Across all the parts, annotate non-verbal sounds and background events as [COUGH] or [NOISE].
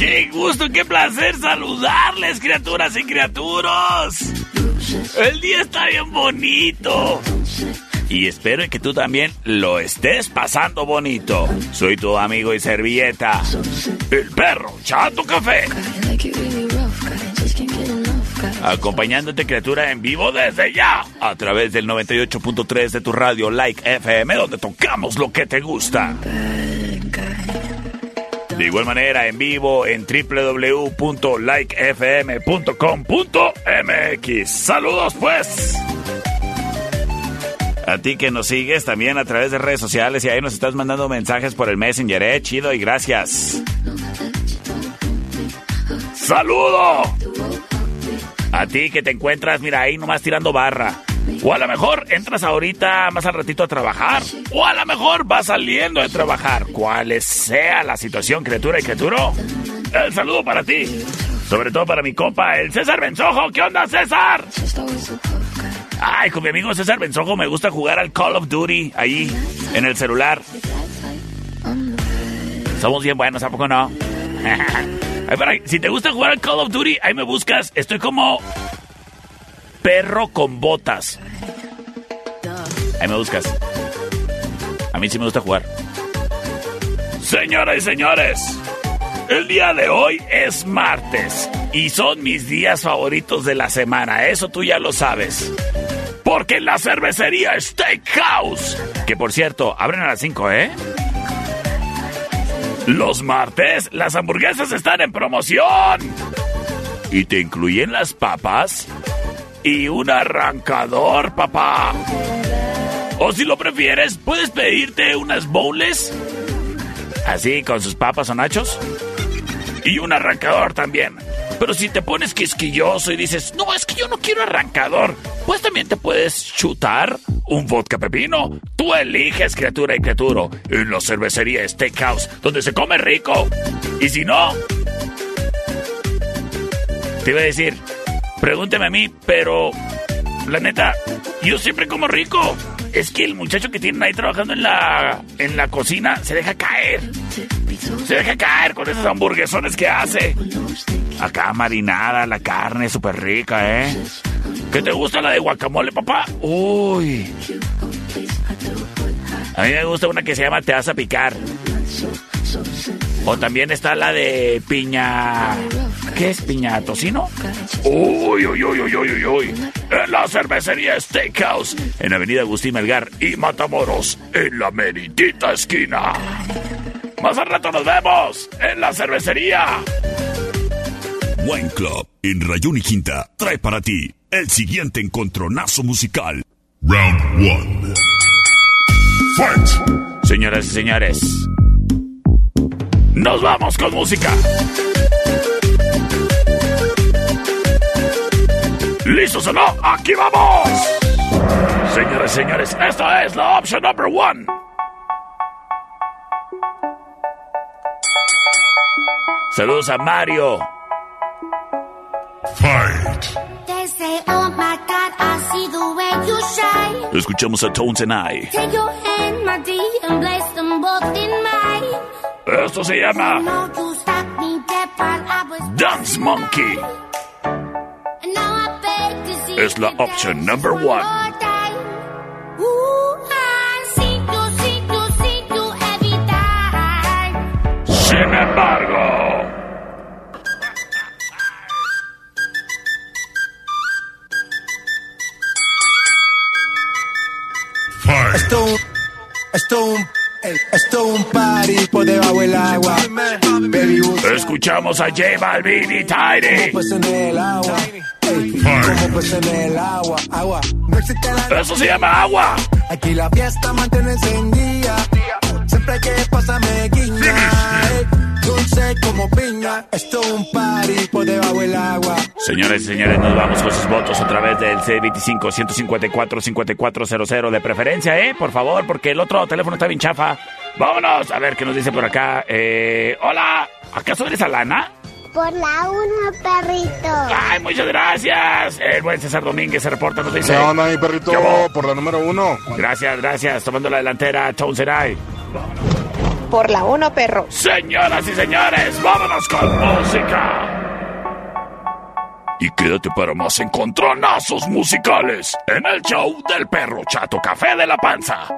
Qué gusto, qué placer saludarles, criaturas y criaturas. El día está bien bonito. Y espero que tú también lo estés pasando bonito. Soy tu amigo y servilleta, el perro Chato Café. Acompañándote criatura en vivo desde ya a través del 98.3 de tu radio Like FM donde tocamos lo que te gusta. De igual manera en vivo en www.likefm.com.mx. Saludos pues. A ti que nos sigues también a través de redes sociales y ahí nos estás mandando mensajes por el Messenger, eh, chido y gracias. ¡Saludo! A ti que te encuentras, mira, ahí nomás tirando barra. O a lo mejor entras ahorita más al ratito a trabajar. O a lo mejor vas saliendo de trabajar. Cual sea la situación, criatura y criatura. El saludo para ti. Sobre todo para mi compa, el César Benzojo. ¿Qué onda, César? Ay, con mi amigo César Benzojo me gusta jugar al Call of Duty ahí en el celular. Somos bien buenos, ¿a poco no? [LAUGHS] Si te gusta jugar al Call of Duty, ahí me buscas. Estoy como perro con botas. Ahí me buscas. A mí sí me gusta jugar. Señoras y señores, el día de hoy es martes y son mis días favoritos de la semana. Eso tú ya lo sabes. Porque en la cervecería Steakhouse, que por cierto, abren a las 5, ¿eh? Los martes, las hamburguesas están en promoción. Y te incluyen las papas y un arrancador, papá. O si lo prefieres, puedes pedirte unas bowls. Así, con sus papas o nachos. Y un arrancador también. Pero si te pones quisquilloso y dices, no, es que yo no quiero arrancador, pues también te puedes chutar un vodka pepino. Tú eliges, criatura y criatura, en la cervecería Steakhouse, donde se come rico. Y si no, te iba a decir, pregúnteme a mí, pero la neta, yo siempre como rico. Es que el muchacho que tienen ahí trabajando en la, en la cocina se deja caer. Se deja caer con esos hamburguesones que hace. Acá marinada, la carne súper rica, ¿eh? ¿Qué te gusta la de guacamole, papá? Uy. A mí me gusta una que se llama Te vas a picar. O también está la de piña. ¿Qué es piña tocino? Uy, uy, uy, uy, uy, uy. En la cervecería Steakhouse, en Avenida Agustín Melgar y Matamoros, en la meritita esquina. Más al rato nos vemos en la cervecería. Wine Club en Rayón y Quinta trae para ti el siguiente encontronazo musical. Round 1. Fight. Señoras y señores, nos vamos con música. ¿Listos o no? ¡Aquí vamos! Señores, señores, esta es la opción number one. Saludos a Mario. Fight. They say, oh my God, I see the way you shine. Escuchamos a Tones and I. Take your hand, my dear, and place them both in mine. Esto se llama Dance Monkey. Es la opción number one. Sin embargo, Fight. Estoy. Estoy. Esto es un party por debajo del agua. Escuchamos a J Balvin y Tiny. Eso se llama agua. Aquí la fiesta mantiene encendida. Siempre que pasa me guiña. Dulce como piña. Esto es un party Señores y señores, nos vamos con sus votos a través del C25-154-5400 de preferencia, ¿eh? Por favor, porque el otro teléfono está bien chafa. Vámonos a ver qué nos dice por acá. Eh, hola, ¿acaso eres Alana? Por la 1, perrito. Ay, muchas gracias. El buen César Domínguez se reporta, nos dice. ¿Qué onda, mi perrito? Por la número 1. Gracias, gracias. Tomando la delantera, Chau Por la 1, perro. Señoras y señores, vámonos con música y quédate para más encontronazos musicales en el show del perro chato café de la panza.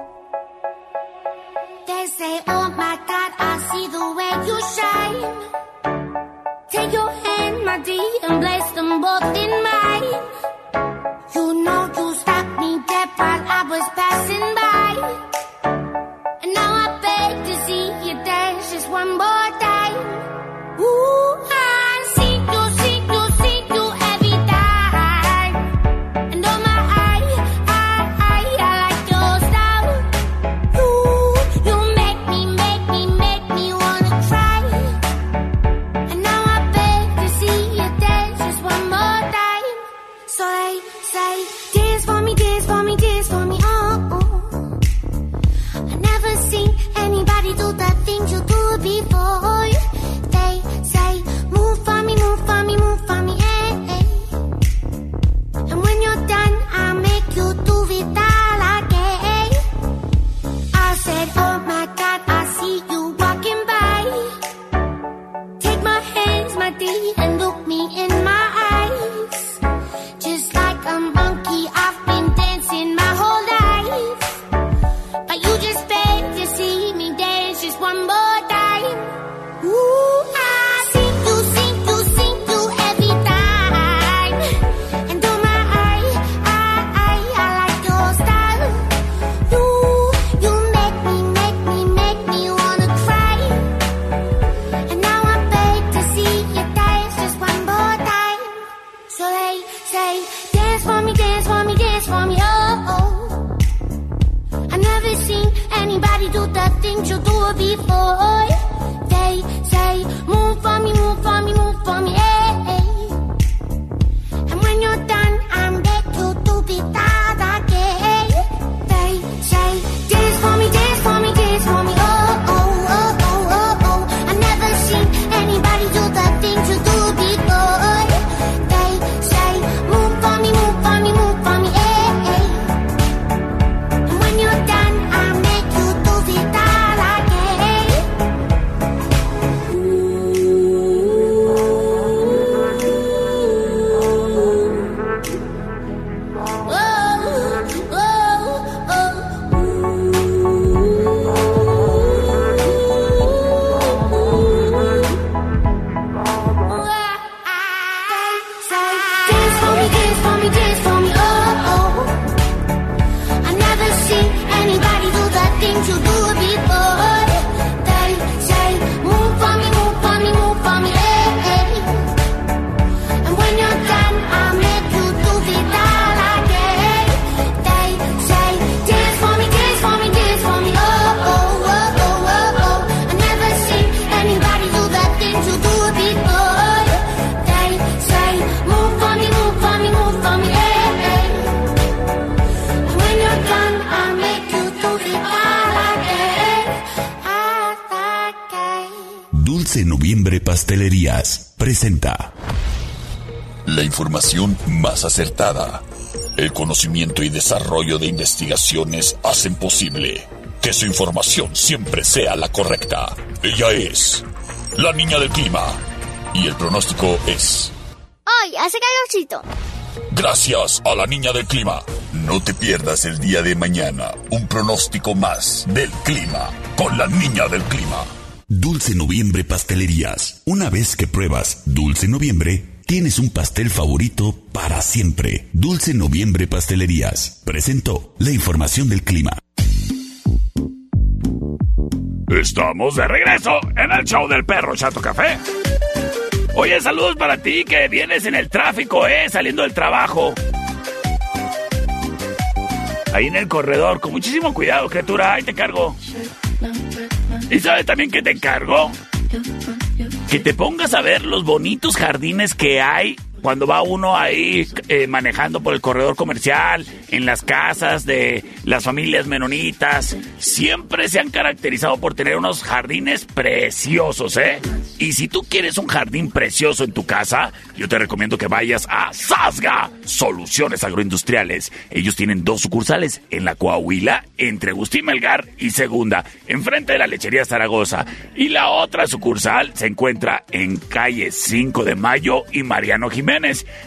And in. Presenta la información más acertada. El conocimiento y desarrollo de investigaciones hacen posible que su información siempre sea la correcta. Ella es la niña del clima y el pronóstico es... Hoy hace calorcito. Gracias a la niña del clima. No te pierdas el día de mañana un pronóstico más del clima con la niña del clima. Dulce Noviembre Pastelerías. Una vez que pruebas Dulce Noviembre, tienes un pastel favorito para siempre. Dulce Noviembre Pastelerías. Presentó la información del clima. Estamos de regreso en el show del perro Chato Café. Oye, saludos para ti que vienes en el tráfico, eh, saliendo del trabajo. Ahí en el corredor, con muchísimo cuidado, criatura, ahí te cargo. ¿Y sabes también que te encargo? Que te pongas a ver los bonitos jardines que hay cuando va uno ahí eh, manejando por el corredor comercial, en las casas de las familias menonitas, siempre se han caracterizado por tener unos jardines preciosos, ¿eh? Y si tú quieres un jardín precioso en tu casa, yo te recomiendo que vayas a Sasga Soluciones Agroindustriales. Ellos tienen dos sucursales en la Coahuila, entre Agustín Melgar y Segunda, enfrente de la lechería Zaragoza. Y la otra sucursal se encuentra en calle 5 de Mayo y Mariano Jiménez,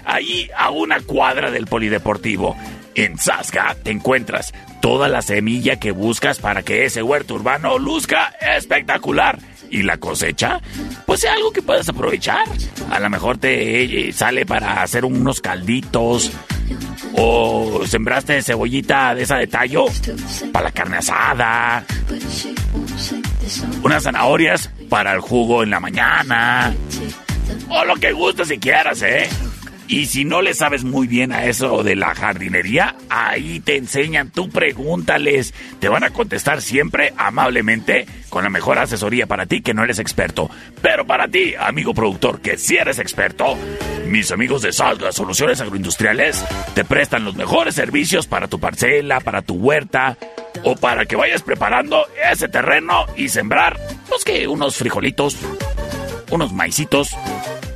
ahí a una cuadra del Polideportivo. En Sasga te encuentras toda la semilla que buscas para que ese huerto urbano luzca espectacular. ¿Y la cosecha? Pues es algo que puedes aprovechar. A lo mejor te eh, sale para hacer unos calditos. O sembraste cebollita de esa de tallo para la carne asada. Unas zanahorias para el jugo en la mañana. O lo que gustes si quieras, ¿eh? Y si no le sabes muy bien a eso de la jardinería, ahí te enseñan, tú pregúntales. Te van a contestar siempre amablemente con la mejor asesoría para ti que no eres experto. Pero para ti, amigo productor, que si eres experto, mis amigos de Salga Soluciones Agroindustriales te prestan los mejores servicios para tu parcela, para tu huerta o para que vayas preparando ese terreno y sembrar, pues que unos frijolitos, unos maicitos,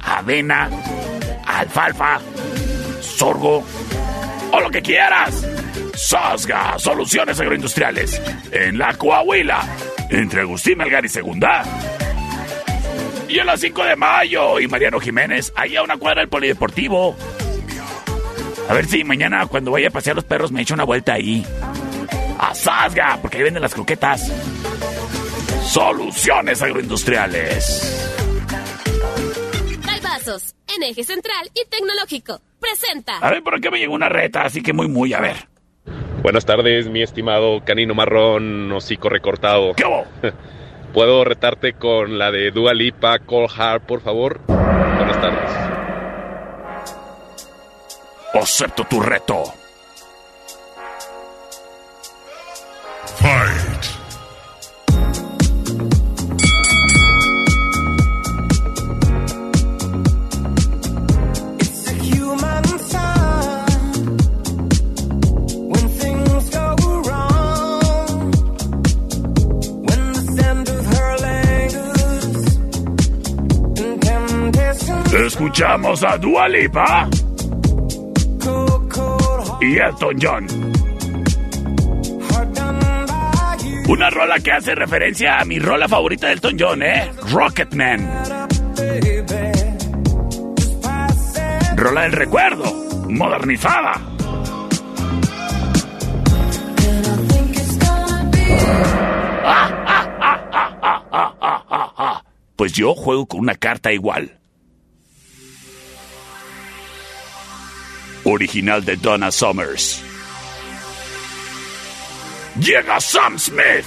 avena alfalfa, sorgo o lo que quieras. Sasga Soluciones Agroindustriales en la Coahuila, entre Agustín Melgar y Segunda. Y en la 5 de mayo y Mariano Jiménez, ahí a una cuadra del Polideportivo. A ver si mañana cuando vaya a pasear los perros me echo una vuelta ahí. A Sasga, porque ahí venden las croquetas. Soluciones Agroindustriales. En eje central y tecnológico. Presenta. A ver, por qué me llegó una reta, así que muy, muy, a ver. Buenas tardes, mi estimado canino marrón, hocico recortado. ¿Qué hubo? [LAUGHS] ¿Puedo retarte con la de Dua Lipa, Call Hard, por favor? Buenas tardes. Acepto tu reto. Fight. Escuchamos a Dua Lipa cold, cold heart y Elton John. Una rola que hace referencia a mi rola favorita de Elton John, ¿eh? Rocketman. Rola del recuerdo, modernizada. [LAUGHS] Pues yo juego con una carta igual. Original de Donna Summers. Llega Sam Smith.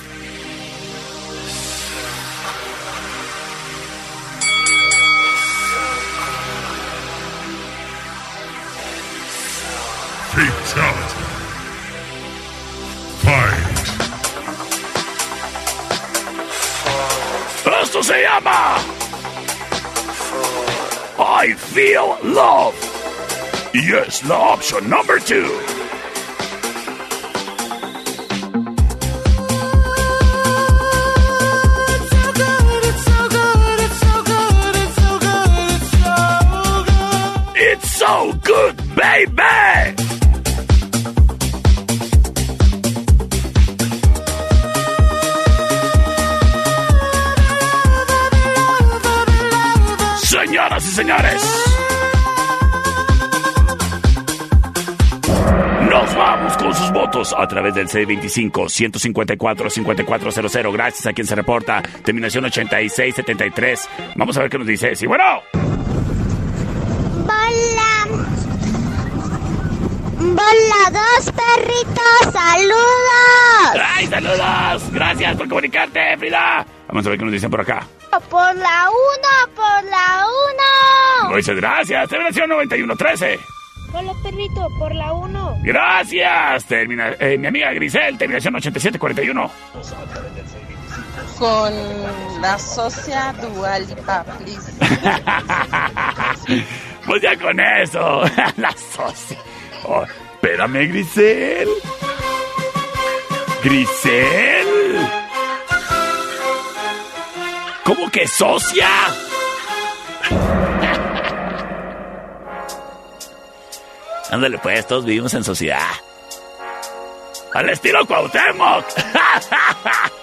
Fatality. Fight. Esto se llama I Feel Love. Y the option number two. It's so good, baby. Señoras y señores. Nos vamos con sus votos a través del C25-154-5400. Gracias a quien se reporta. Terminación 8673. Vamos a ver qué nos dice. Sí, bueno. Bola. Bola dos perritos. Saludos. ¡Ay, saludos! Gracias por comunicarte, Frida. Vamos a ver qué nos dicen por acá. Por la uno, por la uno. Muchas gracias. Terminación 9113. Hola perrito, por la uno. Gracias. Termina, eh, mi amiga Grisel, terminación 8741. Con la socia Dualipa, please. [LAUGHS] pues ya con eso. [LAUGHS] la socia. Oh, espérame, Grisel. Grisel. ¿Cómo que socia? Ándale pues, todos vivimos en sociedad. Al estilo Cuauhtémoc. [LAUGHS]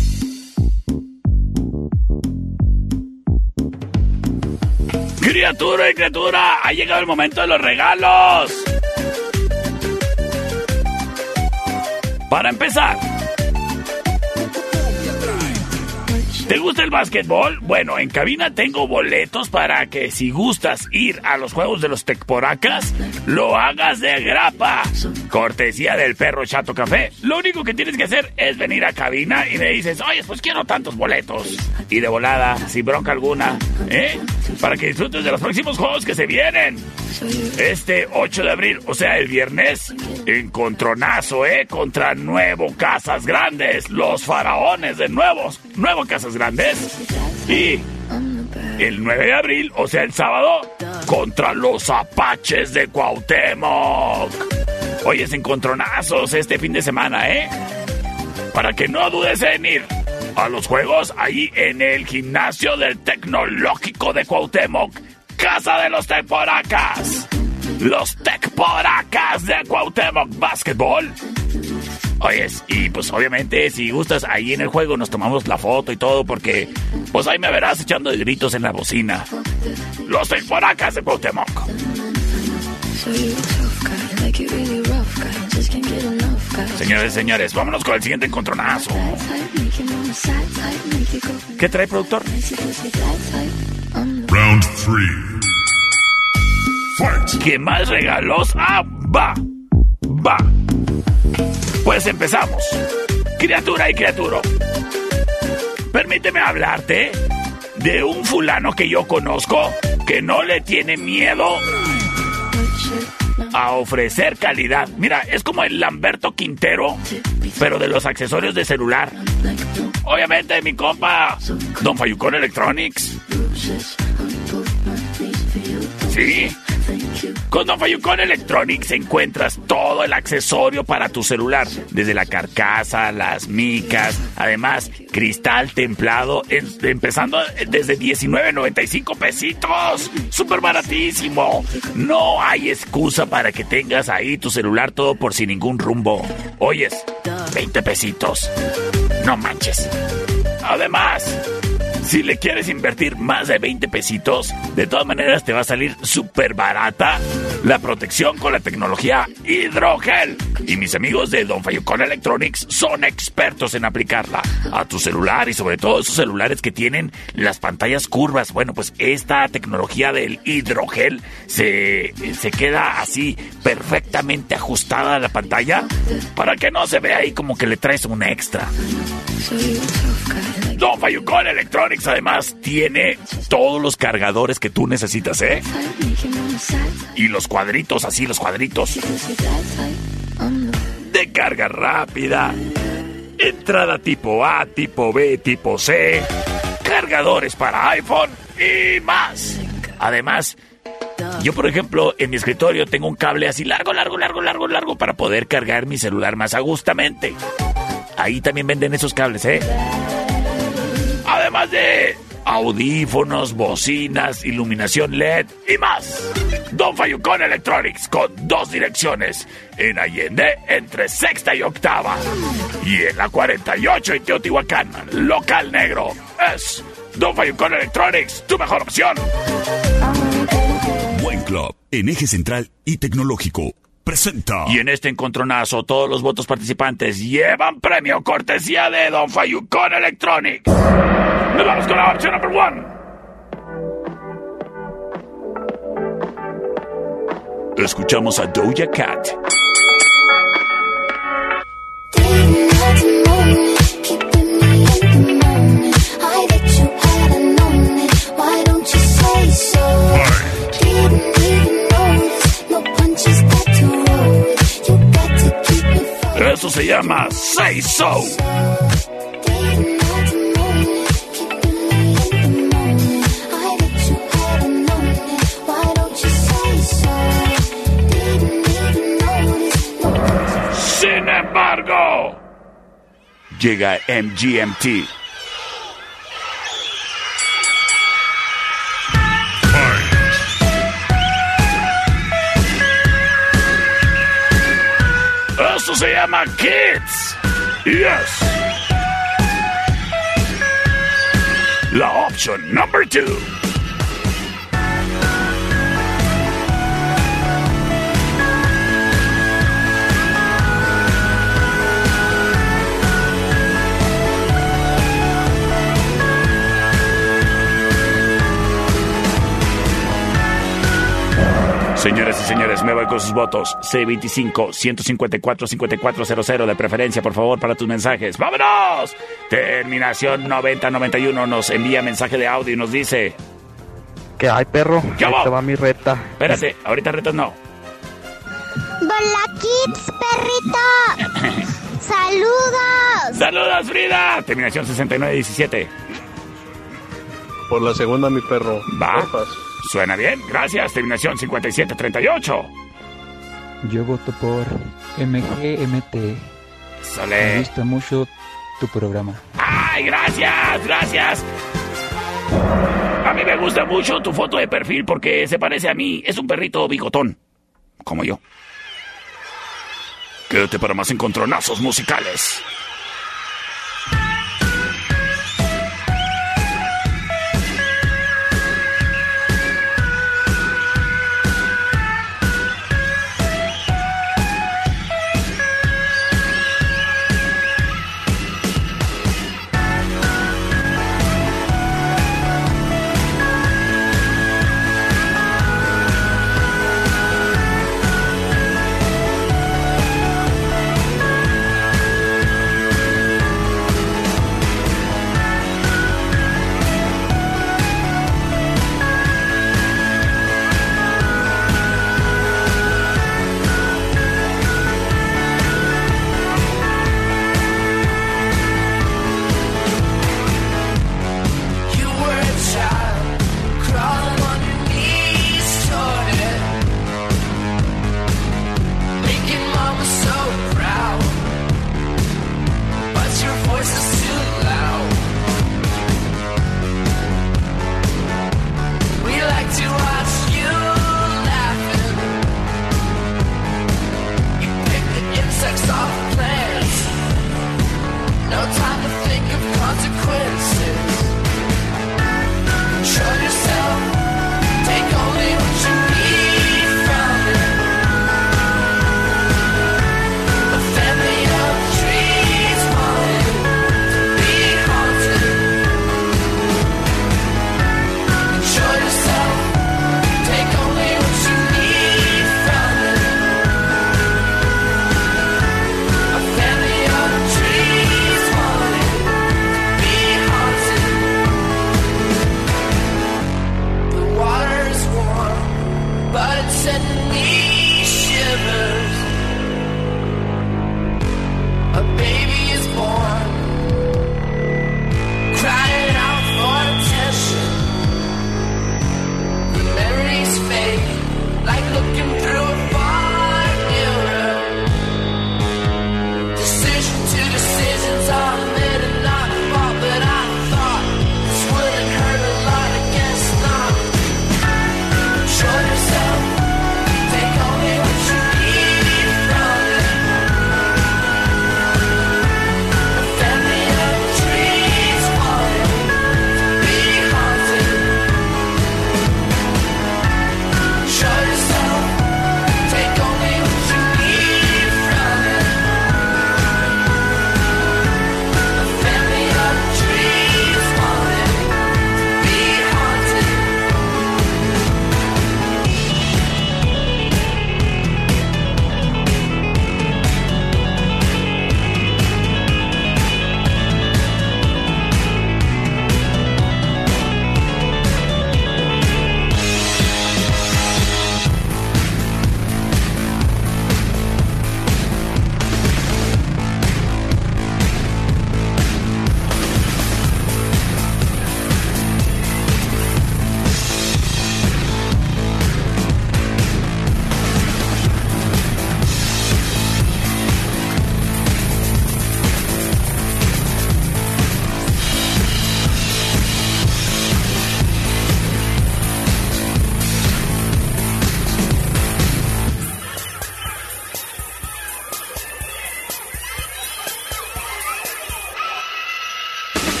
Criatura y criatura, ha llegado el momento de los regalos. Para empezar, ¿Te gusta el básquetbol? Bueno, en cabina tengo boletos para que si gustas ir a los juegos de los Tecporacas, lo hagas de grapa. Cortesía del perro Chato Café. Lo único que tienes que hacer es venir a cabina y me dices, oye, pues quiero tantos boletos. Y de volada, sin bronca alguna, ¿eh? Para que disfrutes de los próximos juegos que se vienen. Este 8 de abril, o sea, el viernes, encontronazo, ¿eh? Contra Nuevo Casas Grandes, los faraones de nuevos, Nuevo Casas Grandes. Y el 9 de abril, o sea, el sábado, contra los Apaches de Cuauhtémoc. Hoy es encontronazos este fin de semana, ¿eh? Para que no dudes en ir a los juegos ahí en el gimnasio del Tecnológico de Cuauhtémoc casa de los Tecporacas. Los Tecporacas de Cuauhtémoc Basketball. Oyes, y pues obviamente si gustas ahí en el juego nos tomamos la foto y todo porque pues ahí me verás echando gritos en la bocina. Los Tecporacas de Cuauhtémoc. Señores, señores, vámonos con el siguiente encontronazo. ¿Qué trae, productor? Round 3. ¿Qué más regalos? Ah, va. Va. Pues empezamos. Criatura y criatura. Permíteme hablarte de un fulano que yo conozco que no le tiene miedo a ofrecer calidad. Mira, es como el Lamberto Quintero, pero de los accesorios de celular. Obviamente, mi compa, Don Fayucón Electronics. Sí. Con Don Fayucón Electronics encuentras todo el accesorio para tu celular, desde la carcasa, las micas, además cristal templado, empezando desde 19.95 pesitos, súper baratísimo. No hay excusa para que tengas ahí tu celular todo por sin ningún rumbo. Oyes, 20 pesitos. No manches. Además, si le quieres invertir más de 20 pesitos, de todas maneras te va a salir súper barata la protección con la tecnología hidrogel. Y mis amigos de Don Fayucón Electronics son expertos en aplicarla a tu celular y sobre todo esos celulares que tienen las pantallas curvas. Bueno, pues esta tecnología del hidrogel se, se queda así perfectamente ajustada a la pantalla para que no se vea ahí como que le traes un extra. Don Fayucón Electronics además tiene todos los cargadores que tú necesitas, ¿eh? Y los cuadritos, así los cuadritos. De carga rápida. Entrada tipo A, tipo B, tipo C. Cargadores para iPhone y más. Además, yo por ejemplo en mi escritorio tengo un cable así largo, largo, largo, largo, largo para poder cargar mi celular más agustamente. Ahí también venden esos cables, ¿eh? Además de audífonos, bocinas, iluminación LED y más. Don Fayucón Electronics con dos direcciones. En Allende, entre sexta y octava. Y en la 48 en Teotihuacán, local negro. Es Don Fayucón Electronics, tu mejor opción. Buen Club, en eje central y tecnológico. Presenta. Y en este encontronazo, todos los votos participantes llevan premio cortesía de Don Fayucón Electronics. Number one. Escuchamos a Doja Cat. Eso se llama Say So. Embargo, llega MGMT. Esto se llama Kids. Yes. La opción number two. Señores y señores, me voy con sus votos. C25-154-5400 de preferencia, por favor, para tus mensajes. ¡Vámonos! Terminación 9091 nos envía mensaje de audio y nos dice... ¿Qué hay, perro? ¿Qué Ahí te va mi reta. Espérate, ahorita retas no. Hola, Kids, perrito. [LAUGHS] ¡Saludos! ¡Saludos, Frida! Terminación 6917. Por la segunda, mi perro. Va. Porfas. Suena bien, gracias. Terminación 5738. Yo voto por MGMT. Me Sole. gusta mucho tu programa. ¡Ay, gracias! ¡Gracias! A mí me gusta mucho tu foto de perfil porque se parece a mí. Es un perrito bigotón. Como yo. Quédate para más encontronazos musicales.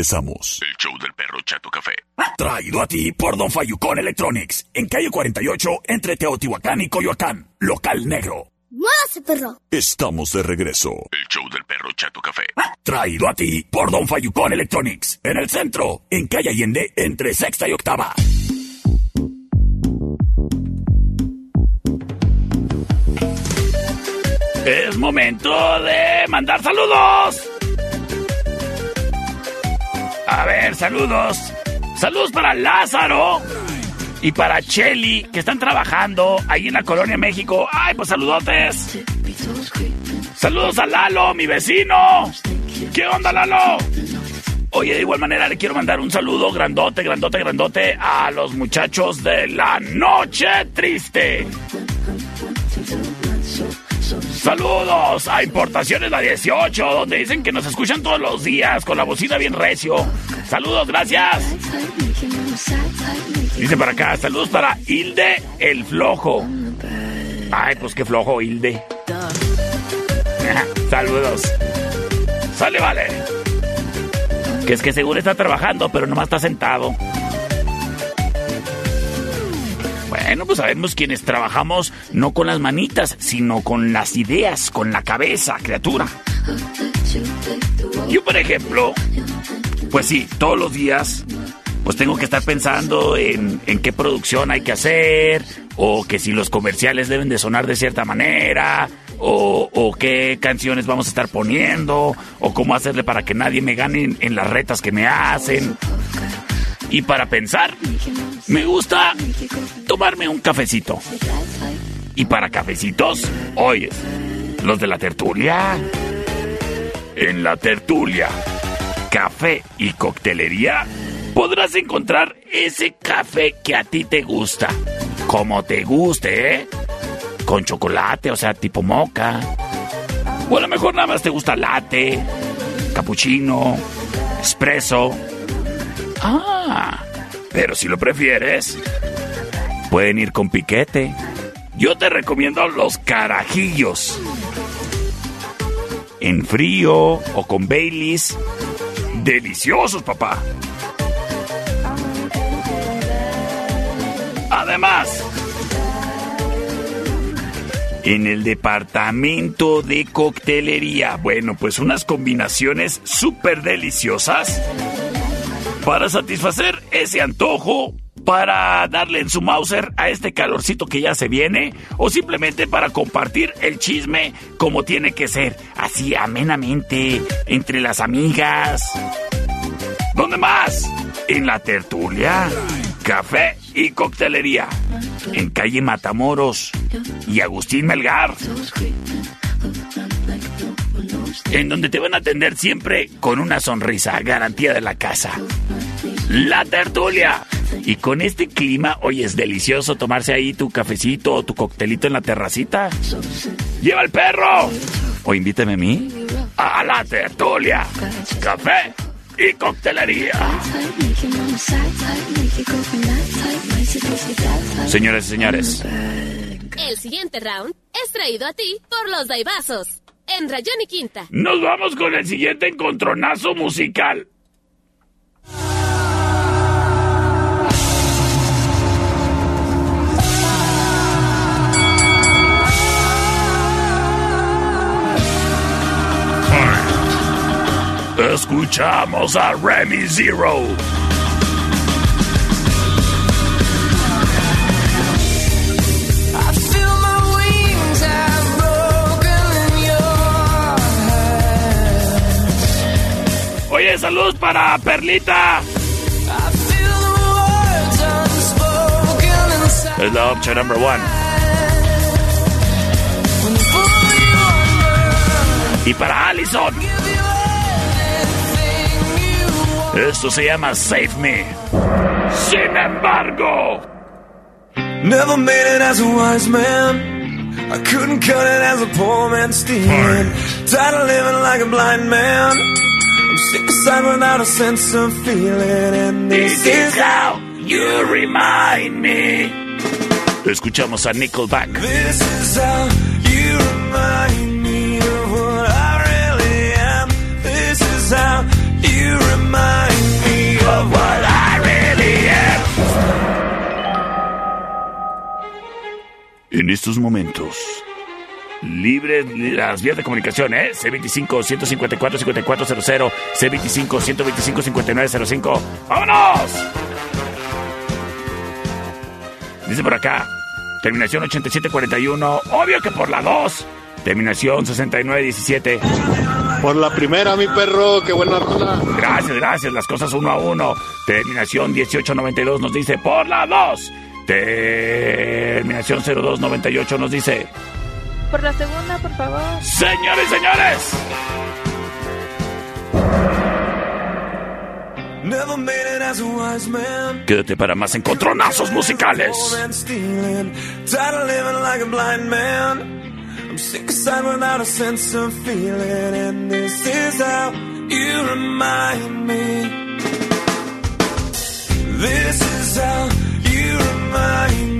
Regresamos. El show del perro Chato Café. Traído a ti por Don Fayucón Electronics. En calle 48, entre Teotihuacán y Coyoacán. Local negro. ¡Muévase, perro! Estamos de regreso. El show del perro Chato Café. Traído a ti por Don Fayucón Electronics. En el centro, en calle Allende, entre sexta y octava. Es momento de mandar saludos. A ver, saludos. Saludos para Lázaro y para Chelly, que están trabajando ahí en la Colonia México. Ay, pues saludotes. Saludos a Lalo, mi vecino. ¿Qué onda, Lalo? Oye, de igual manera le quiero mandar un saludo grandote, grandote, grandote a los muchachos de la Noche Triste. Saludos a Importaciones La 18, donde dicen que nos escuchan todos los días con la bocina bien recio. Saludos, gracias. Dice para acá, saludos para Hilde el Flojo. Ay, pues qué flojo, Hilde. [LAUGHS] Saludos. Sale, vale. Que es que seguro está trabajando, pero nomás está sentado. Bueno, pues sabemos quienes trabajamos no con las manitas, sino con las ideas, con la cabeza, criatura. Yo, por ejemplo, pues sí, todos los días, pues tengo que estar pensando en, qué producción hay que hacer, o que si los comerciales deben de sonar de cierta manera, o, qué canciones vamos a estar poniendo, o cómo hacerle para que nadie me gane en las retas que me hacen. Y para pensar, me gusta tomarme un cafecito. Y para cafecitos, oyes, los de la tertulia. En la tertulia, café y coctelería, podrás encontrar ese café que a ti te gusta. Como te guste, ¿eh? Con chocolate, o sea, tipo moca. O a lo mejor nada más te gusta latte, cappuccino, espresso. Ah, pero si lo prefieres, pueden ir con piquete. Yo te recomiendo los carajillos. En frío o con Baileys. Deliciosos, papá. Además, en el departamento de coctelería, bueno, pues unas combinaciones súper deliciosas para satisfacer ese antojo, para darle en su Mauser a este calorcito que ya se viene, o simplemente para compartir el chisme como tiene que ser, así amenamente, entre las amigas. ¿Dónde más? En la tertulia, café y coctelería, en calle Matamoros y Agustín Melgar en donde te van a atender siempre con una sonrisa, garantía de la casa. La tertulia. Y con este clima, hoy es delicioso tomarse ahí tu cafecito o tu coctelito en la terracita. ¡Lleva el perro! O invítame a mí a la tertulia. Café y coctelería. Señores y señores. El siguiente round es traído a ti por los Daibazos en Rayón y Quinta. Nos vamos con el siguiente encontronazo musical. Escuchamos a Remy Zero. Oye, saludos para Perlita. Es la opción number one. Y para Allison. Esto se llama Save Me. Sin embargo. Never made it as a wise man. I couldn't cut it as a poor man stealing. Tired of living like a blind man. Sick aside without a sense of feeling and this, this is how you remind me. Escuchamos a Nickelback. This is how you remind me of what I really am. This is how you remind me of what I really am. En estos momentos. Libre las vías de comunicación, ¿eh? C25-154-5400, C25-125-5905. ¡Vámonos! Dice por acá, terminación 8741, obvio que por la 2. Terminación 6917. Por la primera, mi perro, qué buena rola. Gracias, gracias, las cosas uno a uno. Terminación 1892 nos dice por la 2. Terminación 0298 nos dice por la segunda, por favor. Señores, señores. Quédate para más encontronazos musicales. I'm sick aside without a sense of feeling, and this is how you remind me. This is how you remind me.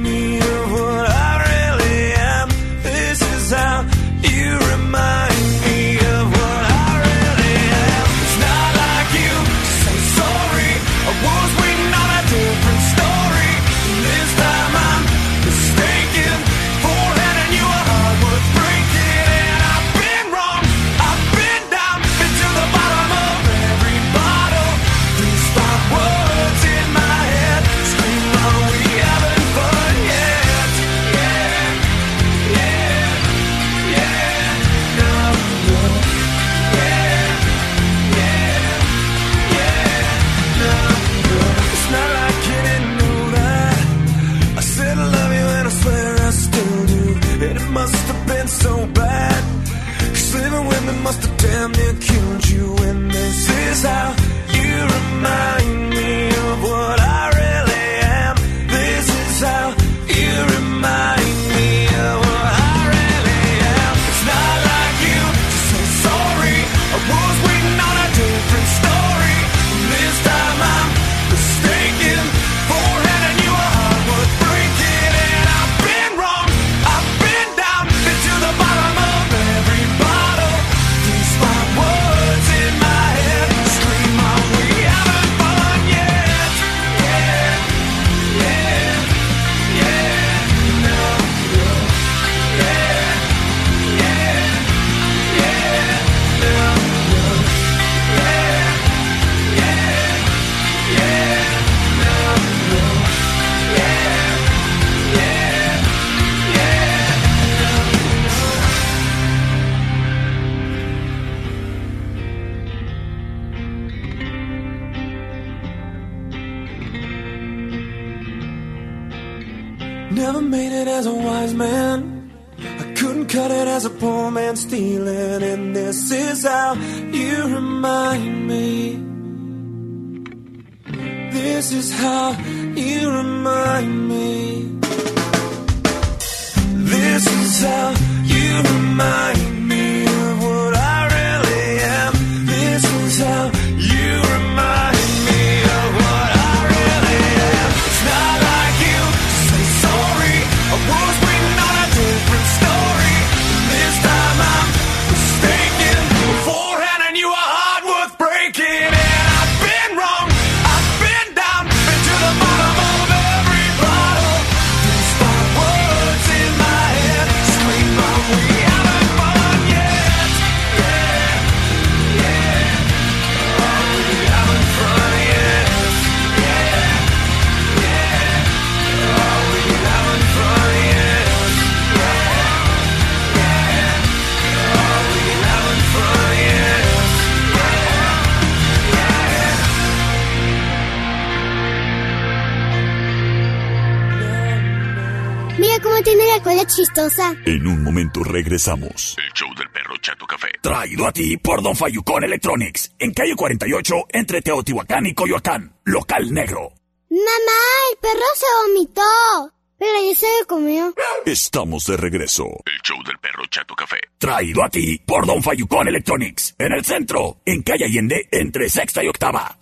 chistosa. En un momento regresamos. El show del perro Chato Café. Traído a ti por Don Fayucón Electronics. En calle 48, entre Teotihuacán y Coyoacán. Local negro. Mamá, el perro se vomitó. Pero ya se lo comió. Estamos de regreso. El show del perro Chato Café. Traído a ti por Don Fayucón Electronics. En el centro, en calle Allende, entre sexta y octava.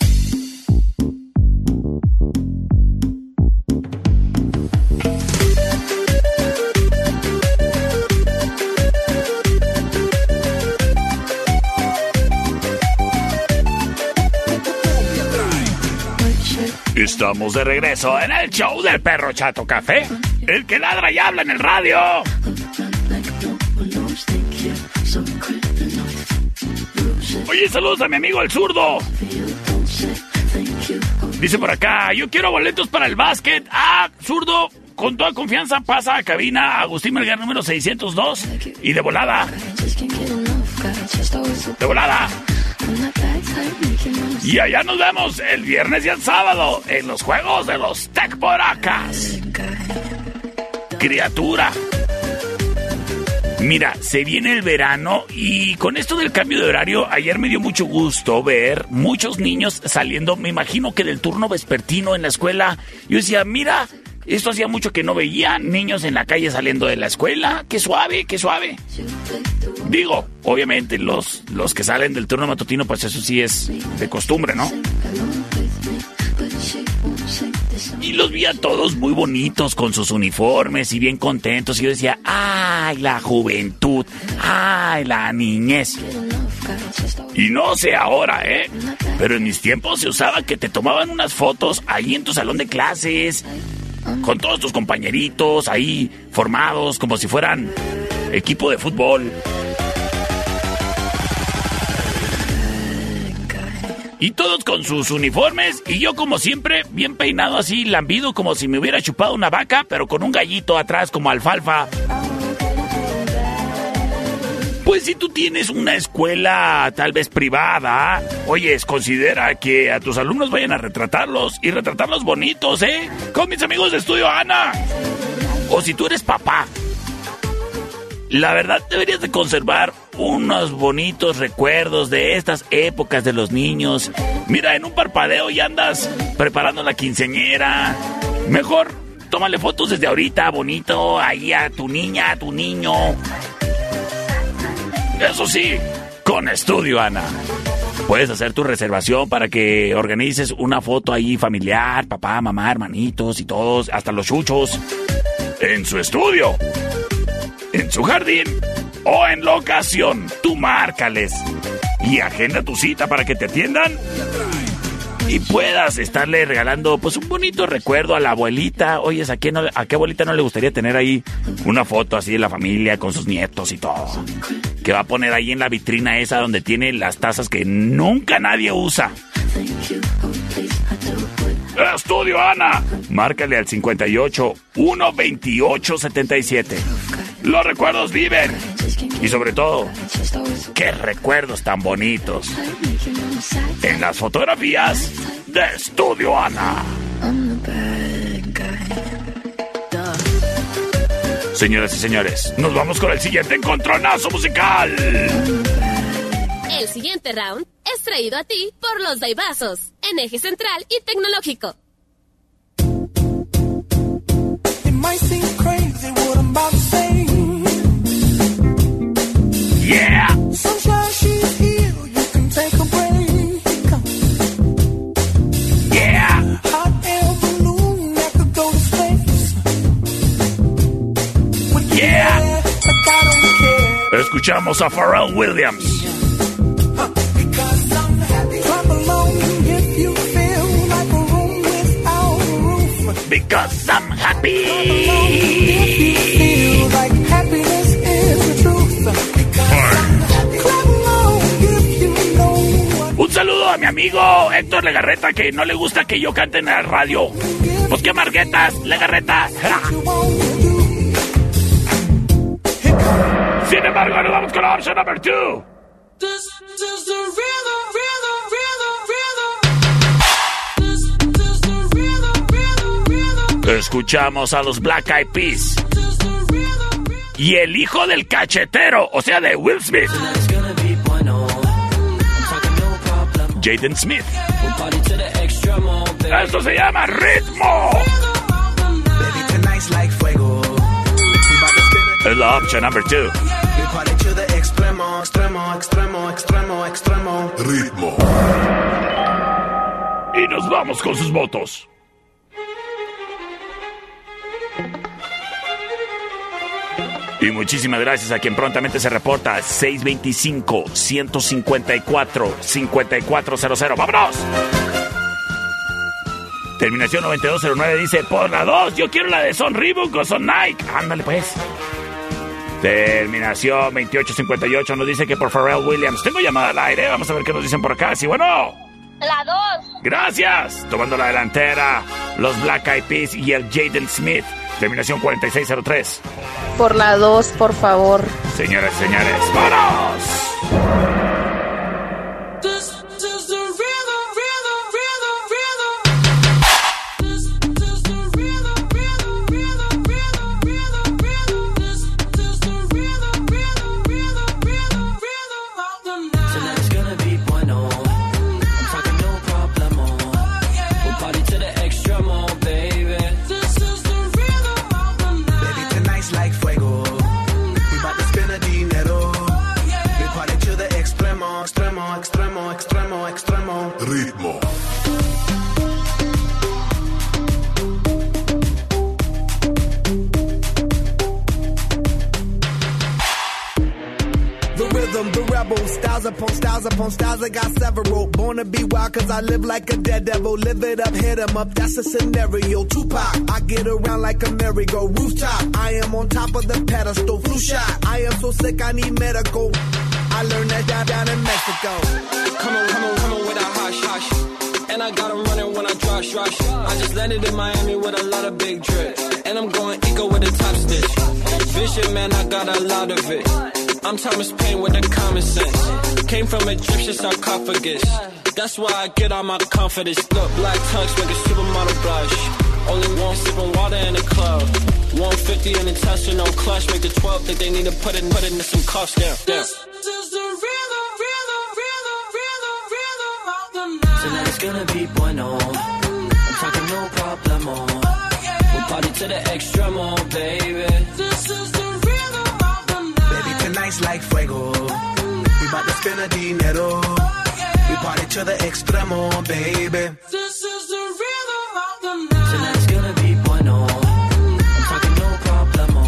Estamos de regreso en el show del perro Chato Café. El que ladra y habla en el radio. Oye, saludos a mi amigo el zurdo. Dice por acá, yo quiero boletos para el básquet. Ah, zurdo, con toda confianza pasa a cabina Agustín Melgar número 602 y de volada. De volada. Y allá nos vemos el viernes y el sábado en los juegos de los Tech Boracas. Criatura. Mira, se viene el verano y con esto del cambio de horario, ayer me dio mucho gusto ver muchos niños saliendo, me imagino que del turno vespertino en la escuela. Yo decía, mira, esto hacía mucho que no veía niños en la calle saliendo de la escuela. Qué suave, qué suave. Digo, obviamente los, los que salen del turno matutino, pues eso sí es de costumbre, ¿no? Y los vi a todos muy bonitos con sus uniformes y bien contentos. Y yo decía, ¡ay, la juventud! ¡ay, la niñez! Y no sé ahora, ¿eh? Pero en mis tiempos se usaba que te tomaban unas fotos ahí en tu salón de clases, con todos tus compañeritos ahí formados como si fueran equipo de fútbol. Y todos con sus uniformes y yo como siempre bien peinado así, lambido como si me hubiera chupado una vaca, pero con un gallito atrás como alfalfa. Pues si tú tienes una escuela tal vez privada, oyes, considera que a tus alumnos vayan a retratarlos y retratarlos bonitos, ¿eh? Con mis amigos de estudio Ana. O si tú eres papá, la verdad deberías de conservar unos bonitos recuerdos de estas épocas de los niños. Mira, en un parpadeo ya andas preparando la quinceañera. Mejor, tómale fotos desde ahorita, bonito, ahí a tu niña, a tu niño. Eso sí, con estudio, Ana. Puedes hacer tu reservación para que organices una foto ahí familiar, papá, mamá, hermanitos y todos, hasta los chuchos. En su estudio. En su jardín. O en locación. Tú márcales. Y agenda tu cita para que te atiendan. Y puedas estarle regalando pues un bonito recuerdo a la abuelita. Oyes, ¿a, quién ¿a qué abuelita no le gustaría tener ahí una foto así de la familia con sus nietos y todo? Que va a poner ahí en la vitrina esa donde tiene las tazas que nunca nadie usa. Estudio Ana. Márcale al 58 128 77. Los recuerdos viven. Y sobre todo, qué recuerdos tan bonitos. En las fotografías de Estudio Ana. Señoras y señores, nos vamos con el siguiente encontronazo musical. El siguiente round es traído a ti por los Daibazos, en eje central y tecnológico. Yeah. Yeah. Yeah. Escuchamos a Pharrell Williams. Amigo Héctor Legarreta que no le gusta que yo cante en la radio. Pues qué marguetas, Legarreta. Sin embargo, nos vamos con la opción number two. Escuchamos a los Black Eyed Peas. Y el hijo del cachetero, o sea, de Will Smith. Jaden Smith. Esto se llama ritmo. Es la opción number two. Extremo, extremo, extremo, extremo, extremo. Ritmo. Y nos vamos con sus votos. Y muchísimas gracias a quien prontamente se reporta 625-154-5400. ¡Vámonos! Terminación 9209 dice, por la 2, yo quiero la de Son Reebok o Son Nike. Ándale pues. Terminación 2858 nos dice que por Pharrell Williams. Tengo llamada al aire, vamos a ver qué nos dicen por acá. Sí, bueno. La 2. Gracias. Tomando la delantera, los Black Eyed Peas y el Jaden Smith. Terminación 4603. Por la 2, por favor. Señoras y señores, ¡vámonos! Upon styles upon styles. I got several. Born to be wild, cause I live like a dead devil. Live it up, hit 'em up, that's a scenario. Tupac, I get around like a merry-go rooftop. I am on top of the pedestal, flu shot. I am so sick, I need medical. I learned that down, down in Mexico. Come on, come on, come on with a hush, hush. And I got got 'em running when I rush, rush. I just landed in Miami with a lot of big drip. And I'm going eco with a top stitch. Vision, man, I got a lot of it. I'm Thomas Paine with the common sense. Came from Egyptian sarcophagus. That's why I get all my confidence. Look, black tux make a supermodel blush. Only one sipping water in the club. 150 in the Tesla, no clutch. Make the 12 think they need to put it, put it in some cuffs down. down. Tonight's gonna be bueno. I'm talking no problemo. We'll party to the extremo, baby. This is the rhythm of the night. Baby, tonight's like fuego. We bout to spend a dinero. We party to the extremo, baby. This is the rhythm of the night. Tonight's gonna be bueno. I'm talking no problemo.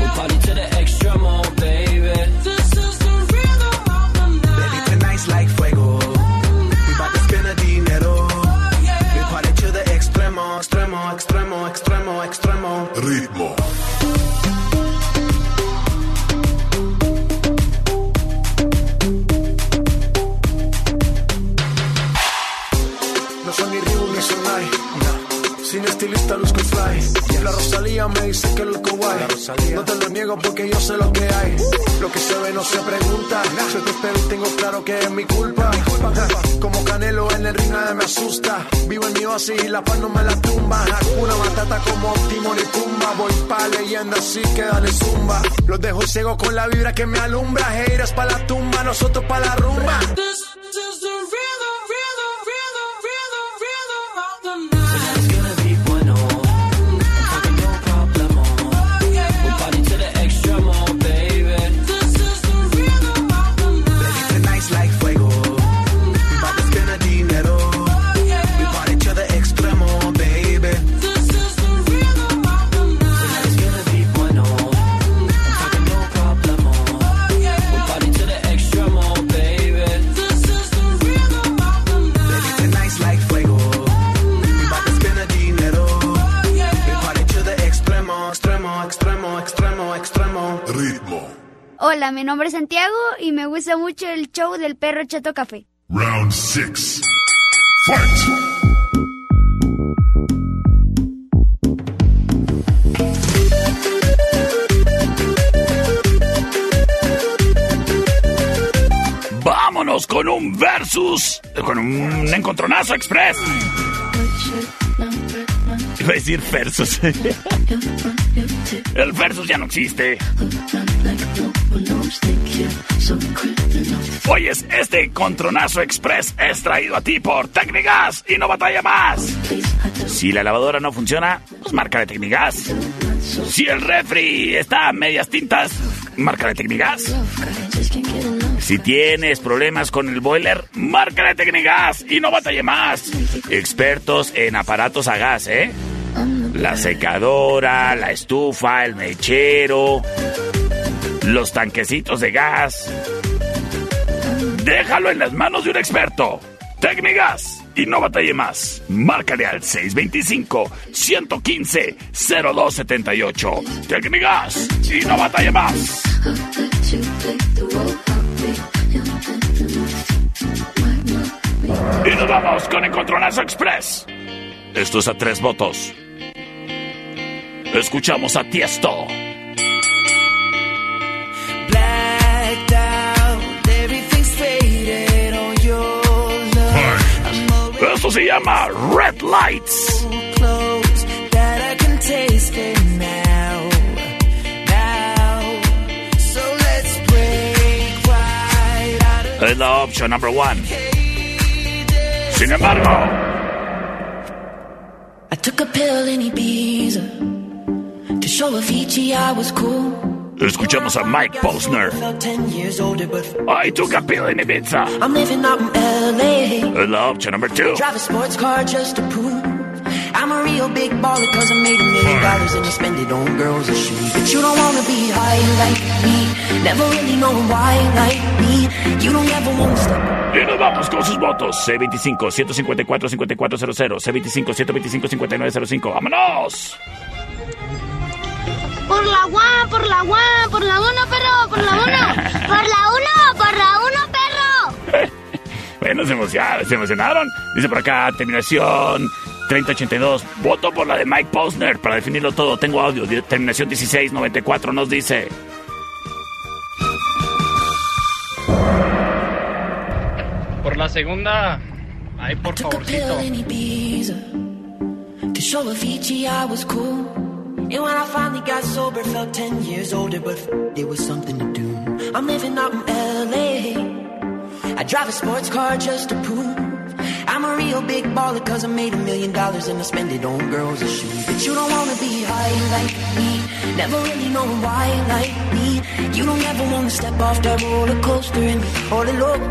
We'll party to the extremo, baby. This is the rhythm of the night. Baby, tonight's like fuego. We bout to spend a dinero. We party to the extremo, extremo, extremo, extremo, extremo. Ritmo. La Rosalía me dice que lo guay. No te lo niego porque yo sé lo que hay. Lo que se ve no se pregunta. Yo te espero y tengo claro que es mi culpa. Como Canelo en el ring nadie me asusta. Vivo en mi oasis y la paz no me la tumba. Una matata como Timon y Pumba. Voy pa' leyenda así que dale zumba. Los dejo ciego con la vibra que me alumbra. Heiras pa' la tumba, nosotros pa' la rumba. This is the rhythm, nombre es Santiago y me gusta mucho el show del perro Chato Café. Round 6. Fight! Vámonos con un versus, con un encontronazo express. Iba a decir versus. [LAUGHS] El versus ya no existe. Oyes, este encontronazo express es traído a ti por Tecnigas y no batalla más. Si la lavadora no funciona, pues márcale Tecnigas. Si el refri está a medias tintas, márcale Tecnigas. Si tienes problemas con el boiler, márcale Tecnigas y no batalle más. Expertos en aparatos a gas, ¿eh? La secadora, la estufa, el mechero, los tanquecitos de gas. Déjalo en las manos de un experto. Tecnigas y no batalle más. Márcale al 625-115-0278. Take me gas y no batalle más. Y nos vamos con Encontronazo Express. Esto es a tres votos. Escuchamos a Tiesto. Blacked out, everything's faded on your love. Esto se llama Red Lights. Es la opción number one. Sin embargo, I took a pill in Ibiza escuchamos a Mike Posner. Felt 10 years older, but I took a pill in Ibiza. I'm living out in LA. La opción number two. Drive a sports car just to prove I'm a real big baller cause I made a million dollars and I spend it on girls and shoes. But you don't wanna be high like me, never really know why like me. You don't ever wanna step Y nos vamos con sus votos. C25-154-5400. C25-125-5905. ¡Vámonos! Por la guá, por la guá, por la uno, perro, por la uno. Por la uno, por la uno, perro. [LAUGHS] Bueno, se emocionaron, se emocionaron. Dice por acá, terminación 3082. Voto por la de Mike Posner para definirlo todo. Tengo audio. Di- Terminación 1694 nos dice. Por la segunda, ay, por favorcito. And when I finally got sober, felt 10 years older, but there was something to do. I'm living out in LA. I drive a sports car just to prove I'm a real big baller cause I made a million dollars and I spend it on girls and shoes. But you don't wanna be high like me, never really know why like me. You don't ever wanna step off that roller coaster and be all alone.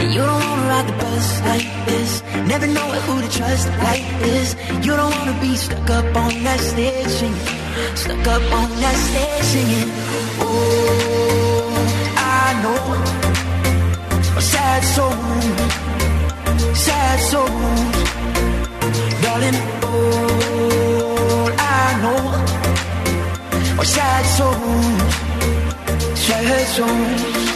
And you don't wanna ride the bus like this, never know who to trust like this. You don't wanna be stuck up on that stage singing, stuck up on that stage singing. Oh, I know a sad soul, sad soul, darling. All I know 往下 sad 中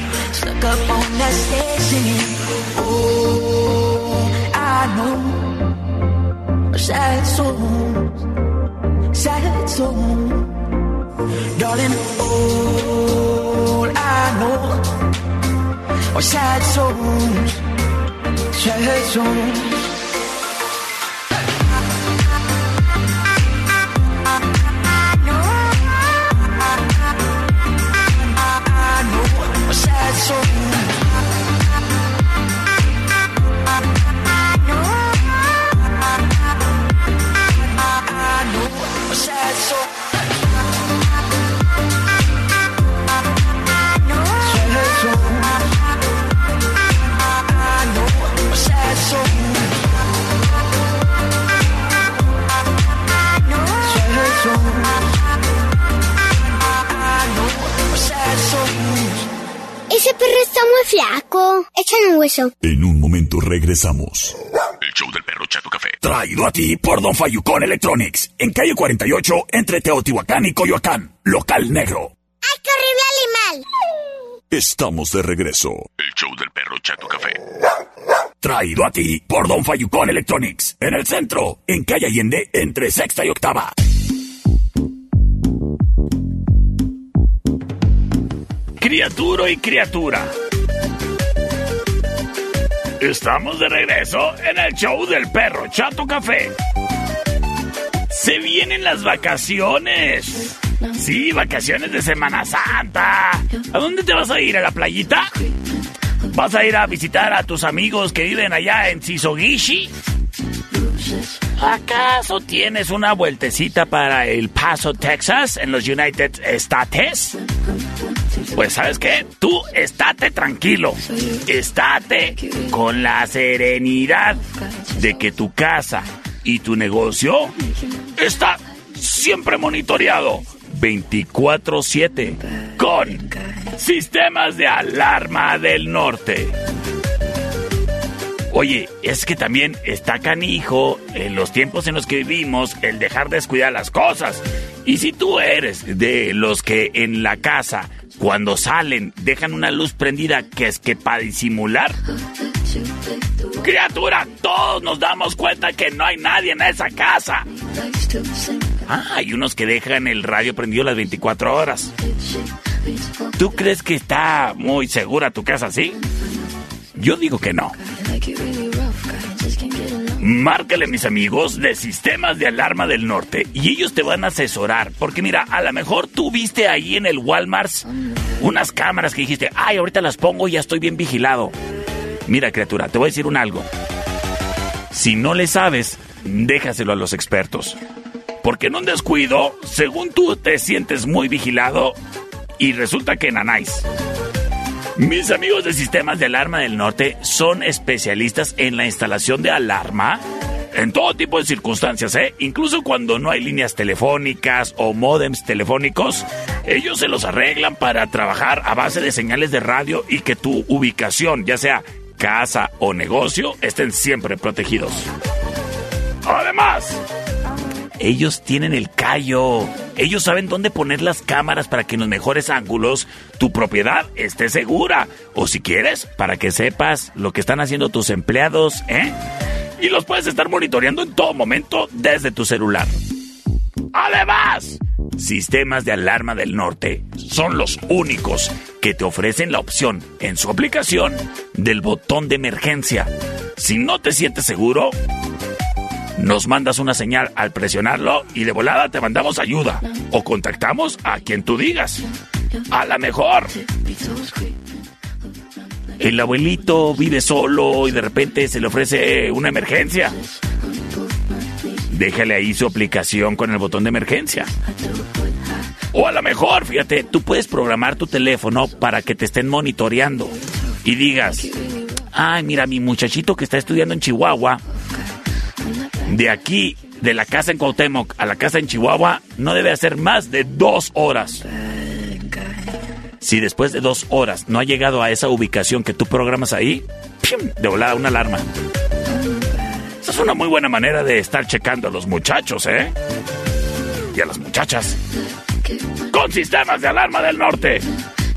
stuck up on that singing. Oh, I know sad soul, sad soul, darling. All I know are sad souls, sad souls. Perro está muy flaco. Échale un hueso. En un momento regresamos. El show del perro Chato Café. Traído a ti por Don Fayucón Electronics, en calle 48, entre Teotihuacán y Coyoacán, local negro. ¡Ay, qué horrible animal! Estamos de regreso. El show del perro Chato Café. Traído a ti por Don Fayucón Electronics, en el centro, en calle Allende, entre sexta y octava. Criatura y criatura. Estamos de regreso en el show del perro Chato Café. Se vienen las vacaciones. Sí, vacaciones de Semana Santa. ¿A dónde te vas a ir? ¿A la playita? ¿Vas a ir a visitar a tus amigos que viven allá en Sisogishi? ¿Acaso tienes una vueltecita para El Paso, Texas, en los United States? Pues sabes qué, tú estate tranquilo, estate con la serenidad de que tu casa y tu negocio está siempre monitoreado 24/7 con sistemas de alarma del norte. Oye, es que también está canijo en los tiempos en los que vivimos el dejar descuidar las cosas. Y si tú eres de los que en la casa, cuando salen, dejan una luz prendida que es que para disimular. Criatura, todos nos damos cuenta que no hay nadie en esa casa. Ah, hay unos que dejan el radio prendido las 24 horas. ¿Tú crees que está muy segura tu casa así? Yo digo que no. Márcale, mis amigos, de Sistemas de Alarma del Norte y ellos te van a asesorar. Porque mira, a lo mejor tú viste ahí en el Walmart unas cámaras que dijiste, ay, ahorita las pongo y ya estoy bien vigilado. Mira, criatura, te voy a decir un algo. Si no le sabes, déjaselo a los expertos. Porque en un descuido, según tú te sientes muy vigilado y resulta que nanáis. Mis amigos de Sistemas de Alarma del Norte son especialistas en la instalación de alarma en todo tipo de circunstancias, ¿eh? Incluso cuando no hay líneas telefónicas o módems telefónicos, ellos se los arreglan para trabajar a base de señales de radio y que tu ubicación, ya sea casa o negocio, estén siempre protegidos. Además, ellos tienen el callo. Ellos saben dónde poner las cámaras para que en los mejores ángulos tu propiedad esté segura. O si quieres, para que sepas lo que están haciendo tus empleados, ¿eh? Y los puedes estar monitoreando en todo momento desde tu celular. Además, Sistemas de Alarma del Norte son los únicos que te ofrecen la opción en su aplicación del botón de emergencia. Si no te sientes seguro, nos mandas una señal al presionarlo y de volada te mandamos ayuda. O contactamos a quien tú digas. A la mejor. El abuelito vive solo y de repente se le ofrece una emergencia. Déjale ahí su aplicación con el botón de emergencia. O a lo mejor, fíjate, tú puedes programar tu teléfono para que te estén monitoreando. Y digas, ay, mira, mi muchachito que está estudiando en Chihuahua de aquí, de la casa en Cuauhtémoc a la casa en Chihuahua, no debe hacer más de dos horas. Si después de dos horas no ha llegado a esa ubicación que tú programas ahí, ¡pium! de volada una alarma. Esa es una muy buena manera de estar checando a los muchachos, ¿eh? Y a las muchachas. Con sistemas de alarma del norte.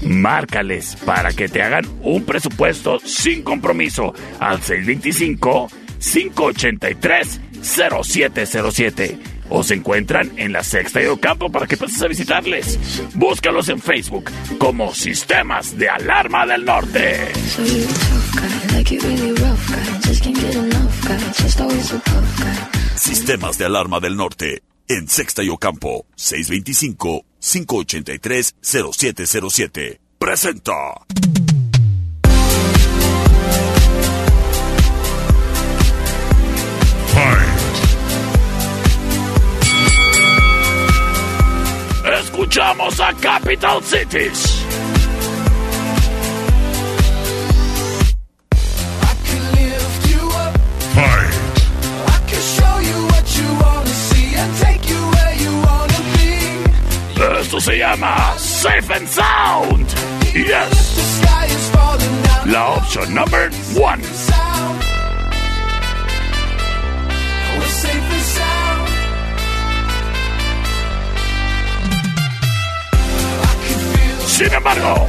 Márcales para que te hagan un presupuesto sin compromiso al 625 583 0707 o se encuentran en la Sexta y Ocampo para que pases a visitarles. Búscalos en Facebook como Sistemas de Alarma del Norte. Sistemas de Alarma del Norte en Sexta y Ocampo 625 583 0707 presenta. Escuchamos a Capital Cities. Esto se llama Safe and Sound. Yes. La opción number one. Sin embargo,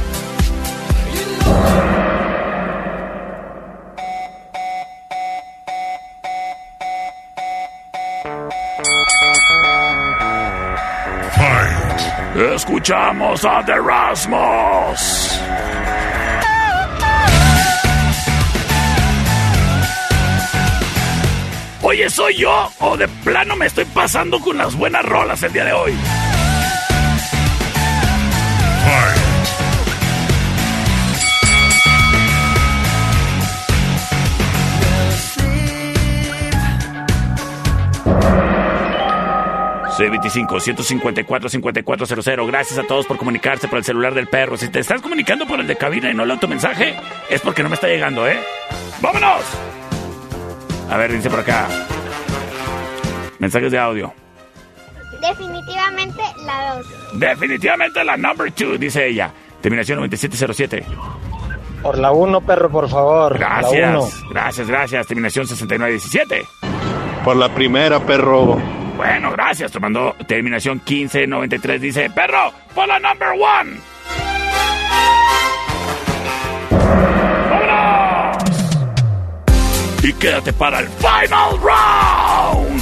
escuchamos a The Rasmus. Oye, ¿soy yo o de plano me estoy pasando con las buenas rolas el día de hoy? C25-154-5400. Gracias a todos por comunicarse por el celular del perro. Si te estás comunicando por el de cabina y no leo tu mensaje, es porque no me está llegando, ¿eh? ¡Vámonos! A ver, dice por acá. Mensajes de audio. Definitivamente la 2. Definitivamente la number 2, dice ella. Terminación 9707. Por la 1, perro, por favor. La uno. Gracias, gracias, gracias. Terminación 6917. Por la primera, perro. Bueno, gracias. Te mandó terminación 1593. Dice, perro, por la number one. ¡Vámonos! Y quédate para el final round.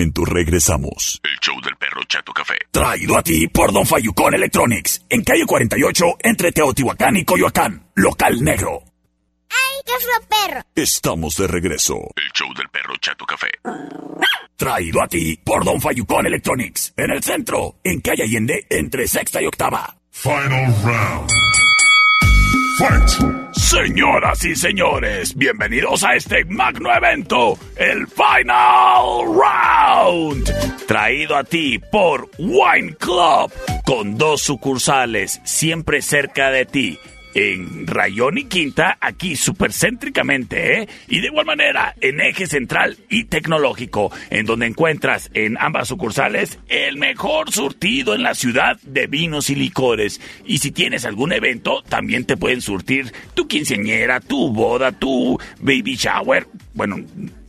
Momento regresamos. El show del perro Chato Café. Traído a ti por Don Fayucón Electronics. En calle 48, entre Teotihuacán y Coyoacán. Local negro. ¡Ay, qué perro! Estamos de regreso. El show del perro Chato Café. Traído a ti por Don Fayucón Electronics. En el centro, en calle Allende, entre sexta y octava. Final round. Señoras y señores, bienvenidos a este magno evento, el Final Round, traído a ti por Wine Club, con dos sucursales siempre cerca de ti en Rayón y Quinta, aquí supercéntricamente, ¿eh? Y de igual manera en Eje Central y Tecnológico, en donde encuentras en ambas sucursales el mejor surtido en la ciudad de vinos y licores. Y si tienes algún evento, también te pueden surtir tu quinceañera, tu boda, tu baby shower. Bueno,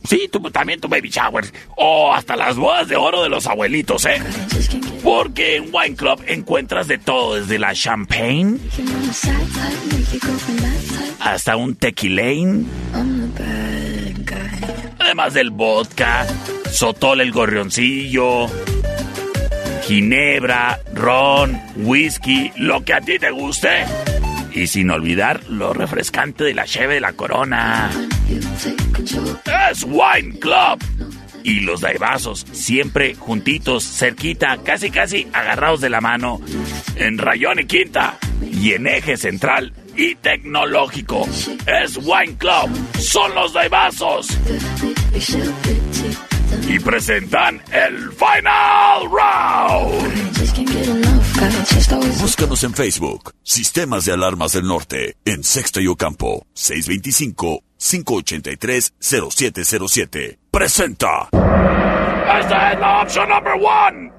Sí, también tu baby shower. O hasta las bodas de oro de los abuelitos, ¿eh? Porque en Wine Club encuentras de todo, desde la champagne hasta un tequilane. Además del vodka, sotol el gorrioncillo, ginebra, ron, whisky, lo que a ti te guste. Y sin olvidar lo refrescante de la cheve de la corona. Es Wine Club. Y los daibazos, siempre juntitos, cerquita, casi casi agarrados de la mano, en Rayón y Quinta, y en Eje Central y Tecnológico. Es Wine Club, son los daibazos. Y presentan el Final Round. Búscanos en Facebook, Sistemas de Alarmas del Norte, en Sexto y Ocampo, 625-583-0707. Presenta. Esta es la opción number one.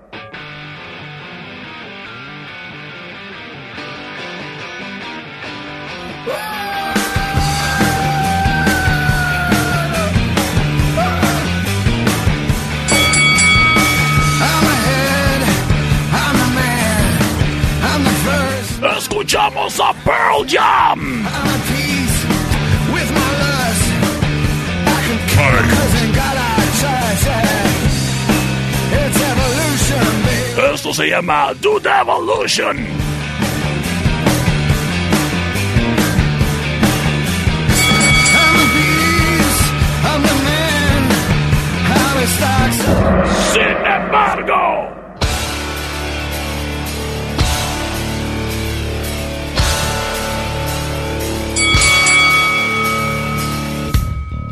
Escuchamos a Pearl Jam. Esto se llama Dude Evolution. Sin embargo.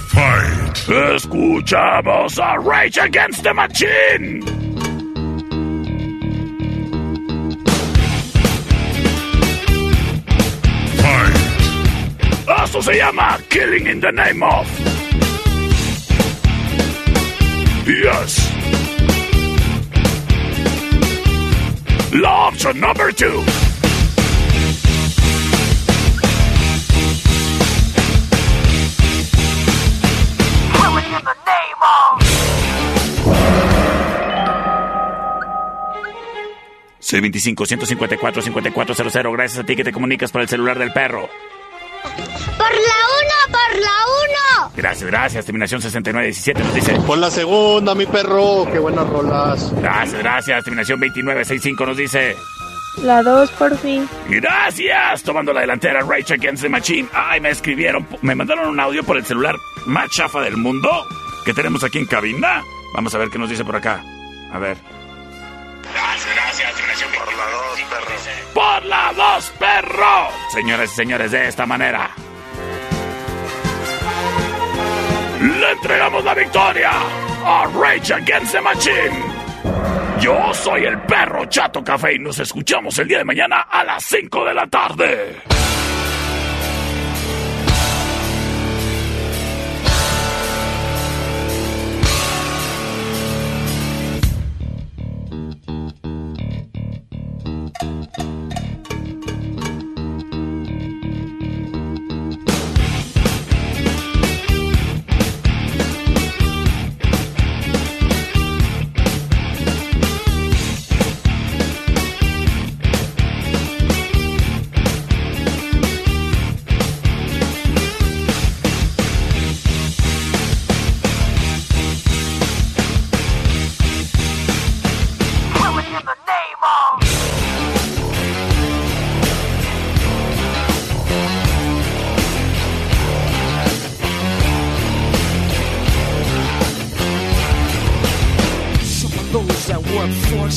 Fight. Escuchamos a Rage Against the Machine. Se llama Killing in the Name of. Yes. La option number two. The name of. C25-154-5400. Gracias a ti que te comunicas por el celular del perro. Por la uno, por la uno. Gracias, gracias. Terminación 6917 nos dice. Por la segunda, mi perro. Qué buenas rolas. Gracias, gracias. Terminación 2965 nos dice. La 2 por fin. Gracias. Tomando la delantera, Rage Against the Machine. Ay, me escribieron, me mandaron un audio por el celular más chafa del mundo que tenemos aquí en cabina. Vamos a ver qué nos dice por acá. A ver. Gracias, gracias. Terminación por la 2, perro. Por la 2, perro. Señores y señores, de esta manera. Le entregamos la victoria a Rage Against the Machine. Yo soy el perro Chato Café y nos escuchamos el día de mañana a las 5 de la tarde.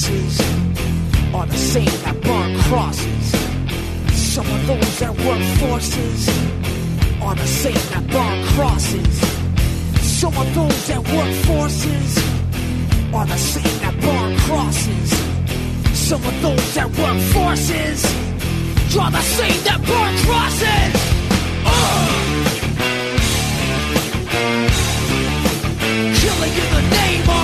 That are the same that burn crosses. Some of those that work forces are the same that burn crosses. Some of those that work forces are the same that burn crosses. Some of those that work forces draw the same that burn crosses. Ugh. Killing in the name of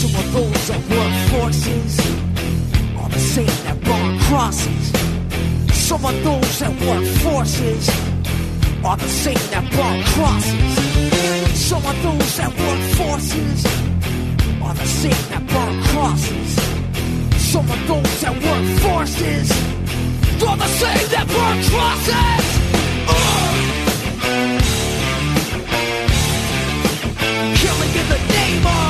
Some of those are war forces, on the same that burn crosses. Some of those that work forces are the same that burn crosses. Some of those that work forces are the same that burn crosses. Some of those that work forces are the same that burn crosses. Ugh. Killing in the name of